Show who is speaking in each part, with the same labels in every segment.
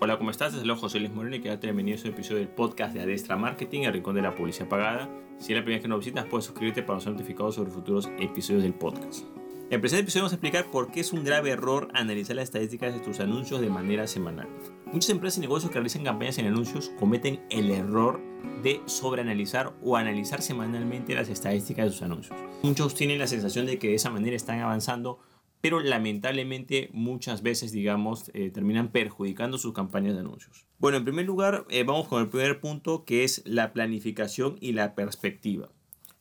Speaker 1: Hola, ¿cómo estás? Desde luego José Luis Moreno y quédate bienvenido a este episodio del podcast de Adestra Marketing, el rincón de la publicidad pagada. Si es la primera vez que nos visitas, puedes suscribirte para ser notificado sobre futuros episodios del podcast. En el presente episodio vamos a explicar por qué es un grave error analizar las estadísticas de tus anuncios de manera semanal. Muchas empresas y negocios que realizan campañas en anuncios cometen el error de sobreanalizar o analizar semanalmente las estadísticas de sus anuncios. Muchos tienen la sensación de que de esa manera están avanzando pero lamentablemente muchas veces, digamos, eh, terminan perjudicando sus campañas de anuncios. Bueno, en primer lugar, eh, vamos con el primer punto que es la planificación y la perspectiva.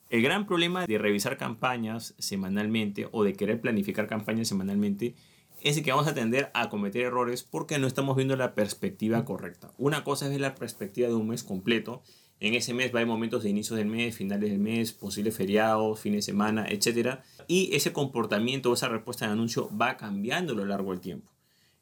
Speaker 1: El gran problema de revisar campañas semanalmente o de querer planificar campañas semanalmente es que vamos a tender a cometer errores porque no estamos viendo la perspectiva correcta. Una cosa es ver la perspectiva de un mes completo en ese mes va a haber momentos de inicio del mes, finales del mes, posibles feriados, fines de semana, etc. Y ese comportamiento o esa respuesta de anuncio va cambiando a lo largo del tiempo.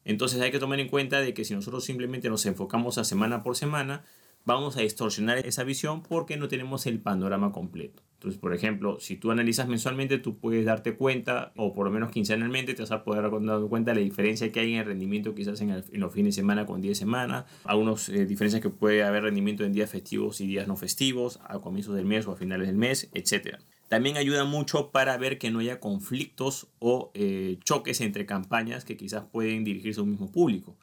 Speaker 1: Entonces hay que tomar en cuenta de que si nosotros simplemente nos enfocamos a semana por semana, vamos a distorsionar esa visión porque no tenemos el panorama completo. Entonces, por ejemplo, si tú analizas mensualmente, tú puedes darte cuenta, o por lo menos quincenalmente, te vas a poder dar cuenta de la diferencia que hay en el rendimiento quizás en, los fines de semana con días de semana, algunas eh, diferencias que puede haber rendimiento en días festivos y días no festivos, a comienzos del mes o a finales del mes, etc. También ayuda mucho para ver que no haya conflictos o eh, choques entre campañas que quizás pueden dirigirse a un mismo público.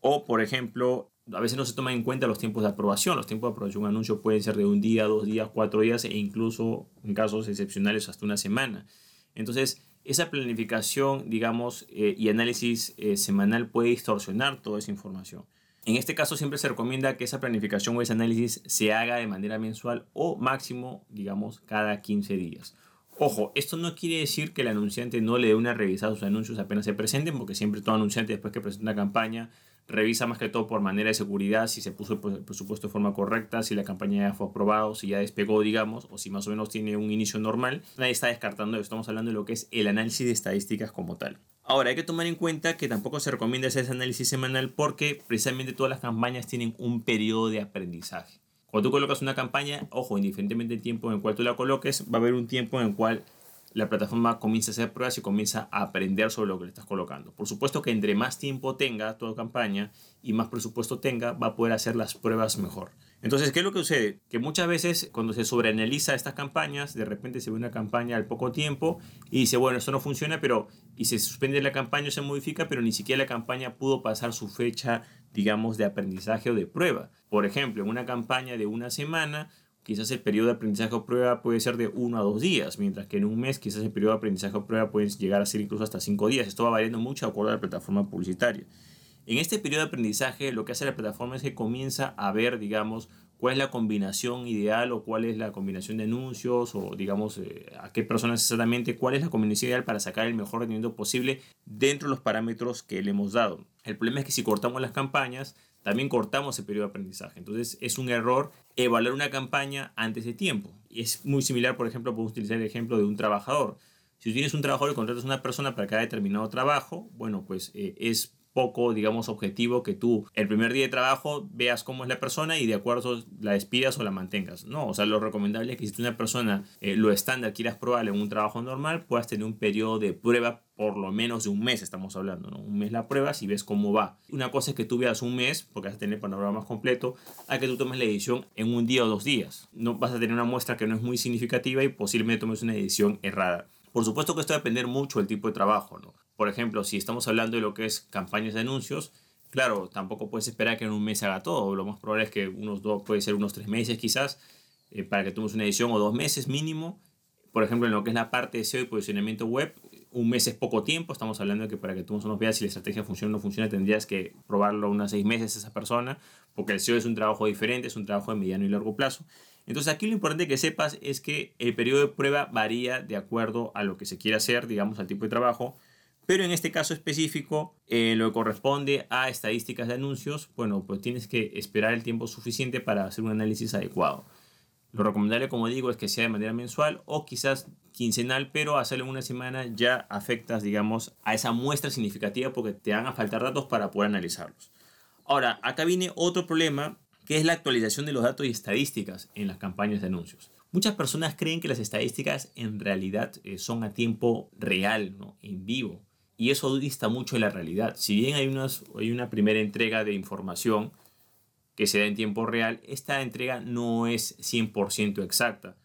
Speaker 1: O, por ejemplo, a veces no se toman en cuenta los tiempos de aprobación. Los tiempos de aprobación de un anuncio pueden ser de un día, dos días, cuatro días e incluso en casos excepcionales hasta una semana. Entonces, esa planificación, digamos, eh, y análisis eh, semanal puede distorsionar toda esa información. En este caso siempre se recomienda que esa planificación o ese análisis se haga de manera mensual o máximo, digamos, cada 15 días. Ojo, esto no quiere decir que el anunciante no le dé una revisada a sus anuncios apenas se presenten, porque siempre todo anunciante después que presenta una campaña revisa más que todo por manera de seguridad si se puso el presupuesto de forma correcta, si la campaña ya fue aprobada, si ya despegó, digamos, o si más o menos tiene un inicio normal. Nadie está descartando eso, estamos hablando de lo que es el análisis de estadísticas como tal. Ahora, hay que tomar en cuenta que tampoco se recomienda hacer ese análisis semanal porque precisamente todas las campañas tienen un periodo de aprendizaje. Cuando tú colocas una campaña, ojo, indiferentemente del tiempo en el cual tú la coloques, va a haber un tiempo en el cual la plataforma comienza a hacer pruebas y comienza a aprender sobre lo que le estás colocando. Por supuesto que entre más tiempo tenga toda campaña y más presupuesto tenga, va a poder hacer las pruebas mejor. Entonces, ¿qué es lo que sucede? Que muchas veces cuando se sobreanaliza estas campañas, de repente se ve una campaña al poco tiempo y dice, bueno, esto no funciona, pero y se suspende la campaña o se modifica, pero ni siquiera la campaña pudo pasar su fecha, digamos, de aprendizaje o de prueba. Por ejemplo, en una campaña de una semana, quizás el periodo de aprendizaje o prueba puede ser de uno a dos días, mientras que en un mes quizás el periodo de aprendizaje o prueba puede llegar a ser incluso hasta cinco días. Esto va variando mucho de acuerdo a la plataforma publicitaria. En este periodo de aprendizaje lo que hace la plataforma es que comienza a ver, digamos, cuál es la combinación ideal o cuál es la combinación de anuncios o digamos eh, a qué personas exactamente, cuál es la combinación ideal para sacar el mejor rendimiento posible dentro de los parámetros que le hemos dado. El problema es que si cortamos las campañas, también cortamos el periodo de aprendizaje. Entonces es un error evaluar una campaña antes de tiempo. Es muy similar, por ejemplo, podemos utilizar el ejemplo de un trabajador. Si tienes un trabajador y contratas a una persona para cada determinado trabajo, bueno, pues eh, es poco, digamos, objetivo que tú el primer día de trabajo veas cómo es la persona y de acuerdo la despidas o la mantengas. No, o sea, lo recomendable es que si tú una persona eh, lo estándar quieras probar en un trabajo normal, puedas tener un periodo de prueba por lo menos de un mes, estamos hablando, ¿no? Un mes la pruebas y ves cómo va. Una cosa es que tú veas un mes, porque vas a tener el panorama más completo, a que tú tomes la edición en un día o dos días. No vas a tener una muestra que no es muy significativa y posiblemente tomes una edición errada. Por supuesto que esto va a depender mucho del tipo de trabajo, ¿no? Por ejemplo, si estamos hablando de lo que es campañas de anuncios, claro, tampoco puedes esperar que en un mes haga todo. Lo más probable es que unos dos, puede ser unos tres meses quizás, eh, para que tomes una edición o dos meses mínimo. Por ejemplo, en lo que es la parte de SEO y posicionamiento web, un mes es poco tiempo. Estamos hablando de que para que tú nos veas si la estrategia funciona o no funciona, tendrías que probarlo unas seis meses esa persona, porque el SEO es un trabajo diferente, es un trabajo de mediano y largo plazo. Entonces aquí lo importante que sepas es que el periodo de prueba varía de acuerdo a lo que se quiera hacer, digamos, al tipo de trabajo. Pero en este caso específico, eh, lo que corresponde a estadísticas de anuncios, bueno, pues tienes que esperar el tiempo suficiente para hacer un análisis adecuado. Lo recomendable, como digo, es que sea de manera mensual o quizás quincenal, pero hacerlo en una semana ya afectas, digamos, a esa muestra significativa porque te van a faltar datos para poder analizarlos. Ahora, acá viene otro problema que es la actualización de los datos y estadísticas en las campañas de anuncios. Muchas personas creen que las estadísticas en realidad eh, son a tiempo real, ¿no? en vivo. Y eso dista mucho de la realidad. Si bien hay, unas, hay una primera entrega de información que se da en tiempo real, esta entrega no es 100% exacta.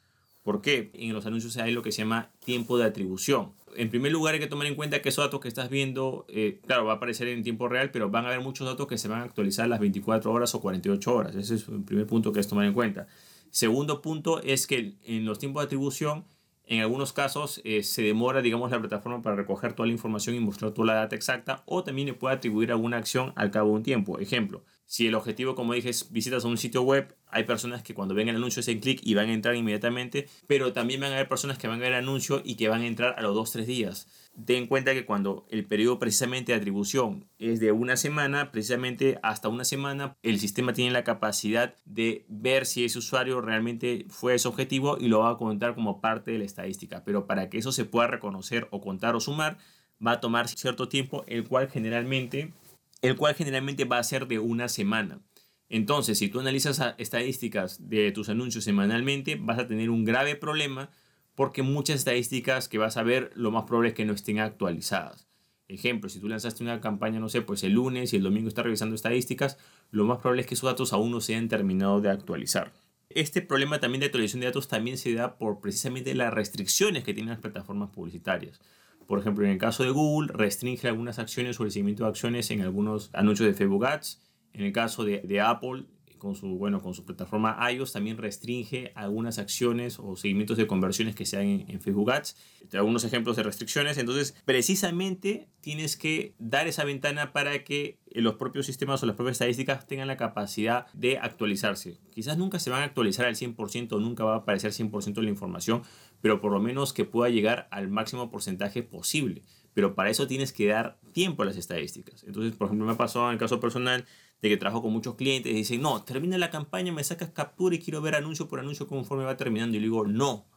Speaker 1: ¿Por qué? En los anuncios hay lo que se llama tiempo de atribución. En primer lugar hay que tomar en cuenta que esos datos que estás viendo, eh, claro, va a aparecer en tiempo real, pero van a haber muchos datos que se van a actualizar las 24 horas o 48 horas. Ese es el primer punto que es tomar en cuenta. Segundo punto es que en los tiempos de atribución en algunos casos eh, se demora, digamos, la plataforma para recoger toda la información y mostrar toda la data exacta o también le puede atribuir alguna acción al cabo de un tiempo. Ejemplo, si el objetivo, como dije, es visitas a un sitio web, hay personas que cuando ven el anuncio hacen clic y van a entrar inmediatamente, pero también van a haber personas que van a ver el anuncio y que van a entrar a los 2-3 días. Ten en cuenta que cuando el periodo precisamente de atribución es de una semana, precisamente hasta una semana, el sistema tiene la capacidad de ver si ese usuario realmente fue ese objetivo y lo va a contar como parte de la estadística. Pero para que eso se pueda reconocer o contar o sumar, va a tomar cierto tiempo, el cual generalmente el cual generalmente va a ser de una semana. Entonces, si tú analizas estadísticas de tus anuncios semanalmente, vas a tener un grave problema porque muchas estadísticas que vas a ver, lo más probable es que no estén actualizadas. Ejemplo, si tú lanzaste una campaña, no sé, pues el lunes y el domingo estás revisando estadísticas, lo más probable es que esos datos aún no se hayan terminado de actualizar. Este problema también de actualización de datos también se da por precisamente las restricciones que tienen las plataformas publicitarias. Por ejemplo, en el caso de Google, restringe algunas acciones o el seguimiento de acciones en algunos anuncios de Facebook Ads. En el caso de, de Apple, con su, bueno, con su plataforma iOS también restringe algunas acciones o seguimientos de conversiones que se en, en Facebook Ads. Te algunos ejemplos de restricciones. Entonces, precisamente tienes que dar esa ventana para que los propios sistemas o las propias estadísticas tengan la capacidad de actualizarse. Quizás nunca se van a actualizar al 100% o nunca va a aparecer 100% la información, pero por lo menos que pueda llegar al máximo porcentaje posible. Pero para eso tienes que dar tiempo a las estadísticas. Entonces, por ejemplo, me ha pasado en el caso personal, de que trabajo con muchos clientes y dicen, no, termina la campaña, me sacas captura y quiero ver anuncio por anuncio conforme va terminando. Y le digo, no.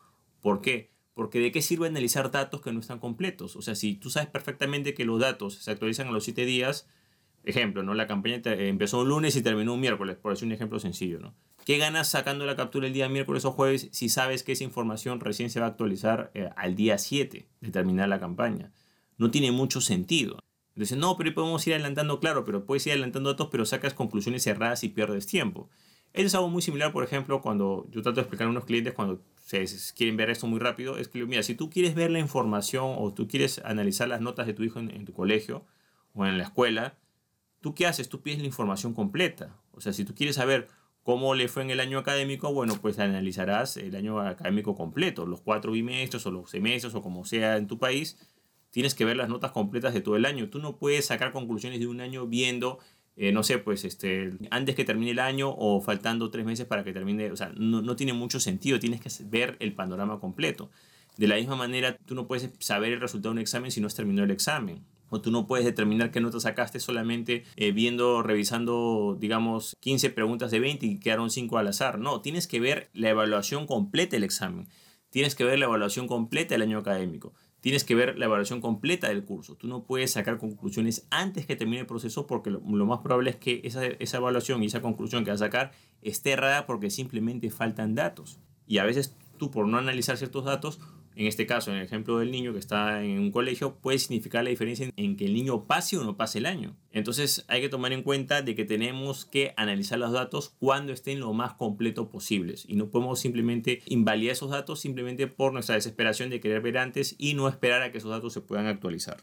Speaker 1: ¿Por qué? Porque de qué sirve analizar datos que no están completos. O sea, si tú sabes perfectamente que los datos se actualizan a los 7 días, ejemplo, ¿no? La campaña empezó un lunes y terminó un miércoles, por decir un ejemplo sencillo, ¿no? ¿Qué ganas sacando la captura el día miércoles o jueves si sabes que esa información recién se va a actualizar eh, al día 7 de terminar la campaña? No tiene mucho sentido. Dicen, no, pero podemos ir adelantando, claro, pero puedes ir adelantando datos, pero sacas conclusiones cerradas y pierdes tiempo. Eso es algo muy similar, por ejemplo, cuando yo trato de explicar a unos clientes cuando se quieren ver esto muy rápido, es que, mira, si tú quieres ver la información o tú quieres analizar las notas de tu hijo en, tu colegio o en la escuela, ¿tú qué haces? Tú pides la información completa. O sea, si tú quieres saber cómo le fue en el año académico, bueno, pues analizarás el año académico completo, los cuatro bimestres o los semestres o como sea en tu país, tienes que ver las notas completas de todo el año. Tú no puedes sacar conclusiones de un año viendo, eh, no sé, pues este, antes que termine el año o faltando tres meses para que termine. O sea, no, no tiene mucho sentido. Tienes que ver el panorama completo. De la misma manera, tú no puedes saber el resultado de un examen si no has terminado el examen. O tú no puedes determinar qué notas sacaste solamente eh, viendo, revisando, digamos, 15 preguntas de 20 y quedaron 5 al azar. No, tienes que ver la evaluación completa del examen. Tienes que ver la evaluación completa del año académico. Tienes que ver la evaluación completa del curso. Tú no puedes sacar conclusiones antes que termine el proceso porque lo, más probable es que esa, esa, evaluación y esa conclusión que vas a sacar esté errada porque simplemente faltan datos. Y a veces tú por no analizar ciertos datos en este caso, en el ejemplo del niño que está en un colegio, puede significar la diferencia en que el niño pase o no pase el año. Entonces hay que tomar en cuenta de que tenemos que analizar los datos cuando estén lo más completo posibles y no podemos simplemente invalidar esos datos simplemente por nuestra desesperación de querer ver antes y no esperar a que esos datos se puedan actualizar.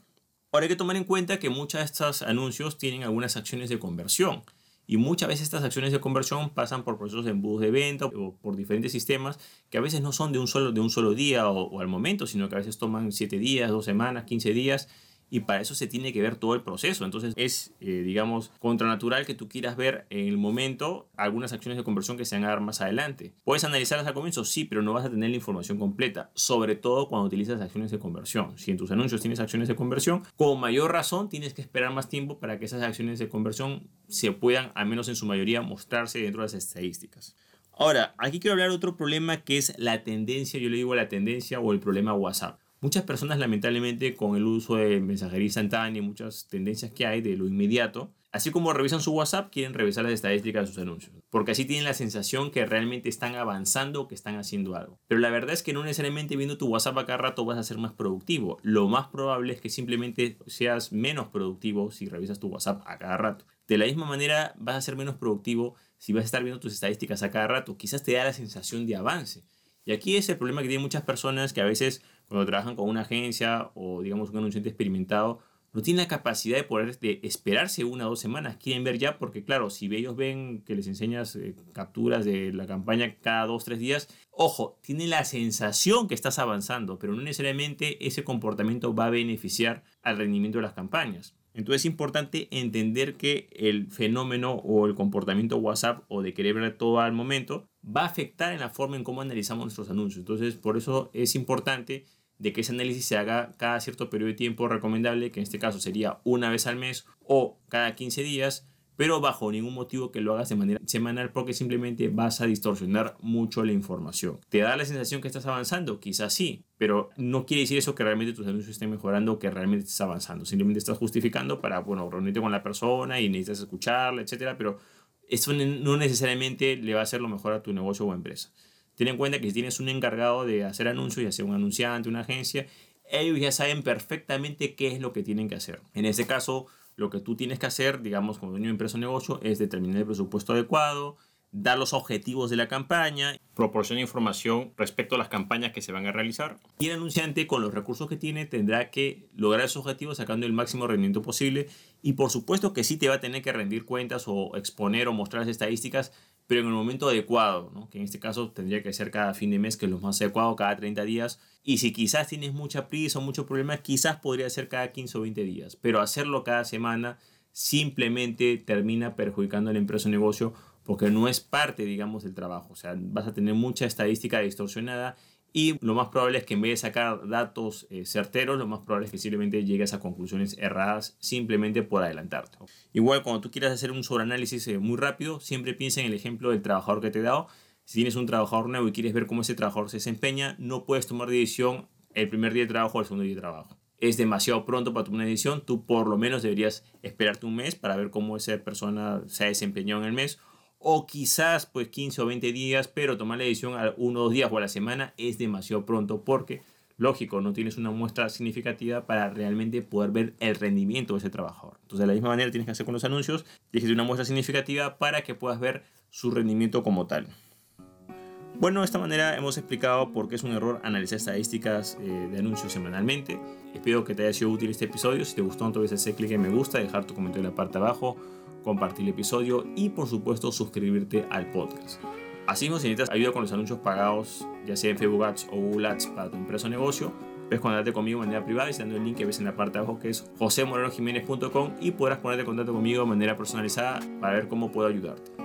Speaker 1: Ahora hay que tomar en cuenta que muchos de estos anuncios tienen algunas acciones de conversión. Y muchas veces estas acciones de conversión pasan por procesos de embudos de venta o por diferentes sistemas que a veces no son de un solo, de un solo día o, o al momento, sino que a veces toman 7 días, 2 semanas, 15 días y para eso se tiene que ver todo el proceso. Entonces es, eh, digamos, contranatural que tú quieras ver en el momento algunas acciones de conversión que se van a dar más adelante. ¿Puedes analizarlas al comienzo? Sí, pero no vas a tener la información completa, sobre todo cuando utilizas acciones de conversión. Si en tus anuncios tienes acciones de conversión, con mayor razón tienes que esperar más tiempo para que esas acciones de conversión se puedan, al menos en su mayoría, mostrarse dentro de las estadísticas. Ahora, aquí quiero hablar de otro problema que es la tendencia, yo le digo la tendencia o el problema WhatsApp. Muchas personas lamentablemente con el uso de mensajería instantánea y muchas tendencias que hay de lo inmediato, Así como revisan su WhatsApp, quieren revisar las estadísticas de sus anuncios, porque así tienen la sensación que realmente están avanzando, que están haciendo algo. Pero la verdad es que no necesariamente viendo tu WhatsApp a cada rato vas a ser más productivo. Lo más probable es que simplemente seas menos productivo si revisas tu WhatsApp a cada rato. De la misma manera vas a ser menos productivo si vas a estar viendo tus estadísticas a cada rato. Quizás te da la sensación de avance. Y aquí es el problema que tienen muchas personas que a veces cuando trabajan con una agencia o digamos un anunciante experimentado no tienen la capacidad de poder de esperarse una o dos semanas. Quieren ver ya porque, claro, si ellos ven que les enseñas eh, capturas de la campaña cada dos, tres días, ojo, tienen la sensación que estás avanzando, pero no necesariamente ese comportamiento va a beneficiar al rendimiento de las campañas. Entonces es importante entender que el fenómeno o el comportamiento WhatsApp o de querer ver todo al momento va a afectar en la forma en cómo analizamos nuestros anuncios. Entonces por eso es importante de que ese análisis se haga cada cierto periodo de tiempo recomendable, que en este caso sería una vez al mes o cada 15 días, pero bajo ningún motivo que lo hagas de manera semanal porque simplemente vas a distorsionar mucho la información. ¿Te da la sensación que estás avanzando? Quizás sí, pero no quiere decir eso que realmente tus anuncios estén mejorando o que realmente estés avanzando. Simplemente estás justificando para, bueno, reunirte con la persona y necesitas escucharla, etcétera, pero eso no necesariamente le va a hacer lo mejor a tu negocio o empresa. Ten en cuenta que si tienes un encargado de hacer anuncios, ya sea un anunciante, una agencia, ellos ya saben perfectamente qué es lo que tienen que hacer. En este caso, lo que tú tienes que hacer, digamos, como dueño de empresa o negocio, es determinar el presupuesto adecuado, dar los objetivos de la campaña, proporcionar información respecto a las campañas que se van a realizar. Y el anunciante, con los recursos que tiene, tendrá que lograr esos objetivos sacando el máximo rendimiento posible. Y por supuesto que sí te va a tener que rendir cuentas o exponer o mostrar las estadísticas pero en el momento adecuado, ¿no? que en este caso tendría que ser cada fin de mes, que es lo más adecuado, cada 30 días. Y si quizás tienes mucha prisa o mucho problema, quizás podría ser cada 15 o 20 días, pero hacerlo cada semana simplemente termina perjudicando a la empresa o negocio porque no es parte, digamos, del trabajo. O sea, vas a tener mucha estadística distorsionada y lo más probable es que en vez de sacar datos eh, certeros, lo más probable es que simplemente llegues a conclusiones erradas simplemente por adelantarte. Igual cuando tú quieras hacer un sobreanálisis eh, muy rápido, siempre piensa en el ejemplo del trabajador que te he dado. Si tienes un trabajador nuevo y quieres ver cómo ese trabajador se desempeña, no puedes tomar decisión el primer día de trabajo o el segundo día de trabajo. Es demasiado pronto para tomar una decisión, tú por lo menos deberías esperarte un mes para ver cómo esa persona se ha desempeñado en el mes o quizás pues 15 o 20 días, pero tomar la decisión a uno o dos días o a la semana es demasiado pronto porque, lógico, no tienes una muestra significativa para realmente poder ver el rendimiento de ese trabajador. Entonces, de la misma manera tienes que hacer con los anuncios, tienes una muestra significativa para que puedas ver su rendimiento como tal. Bueno, de esta manera hemos explicado por qué es un error analizar estadísticas eh, de anuncios semanalmente. Espero que te haya sido útil este episodio. Si te gustó, entonces hacer clic en me gusta, dejar tu comentario en la parte de abajo compartir el episodio y por supuesto suscribirte al podcast. Así si necesitas ayuda con los anuncios pagados, ya sea en Facebook Ads o Google Ads para tu empresa o negocio, puedes contactarte conmigo de manera privada visitando el link que ves en la parte de abajo que es josemorenojiménez.com y podrás ponerte en contacto conmigo de manera personalizada para ver cómo puedo ayudarte.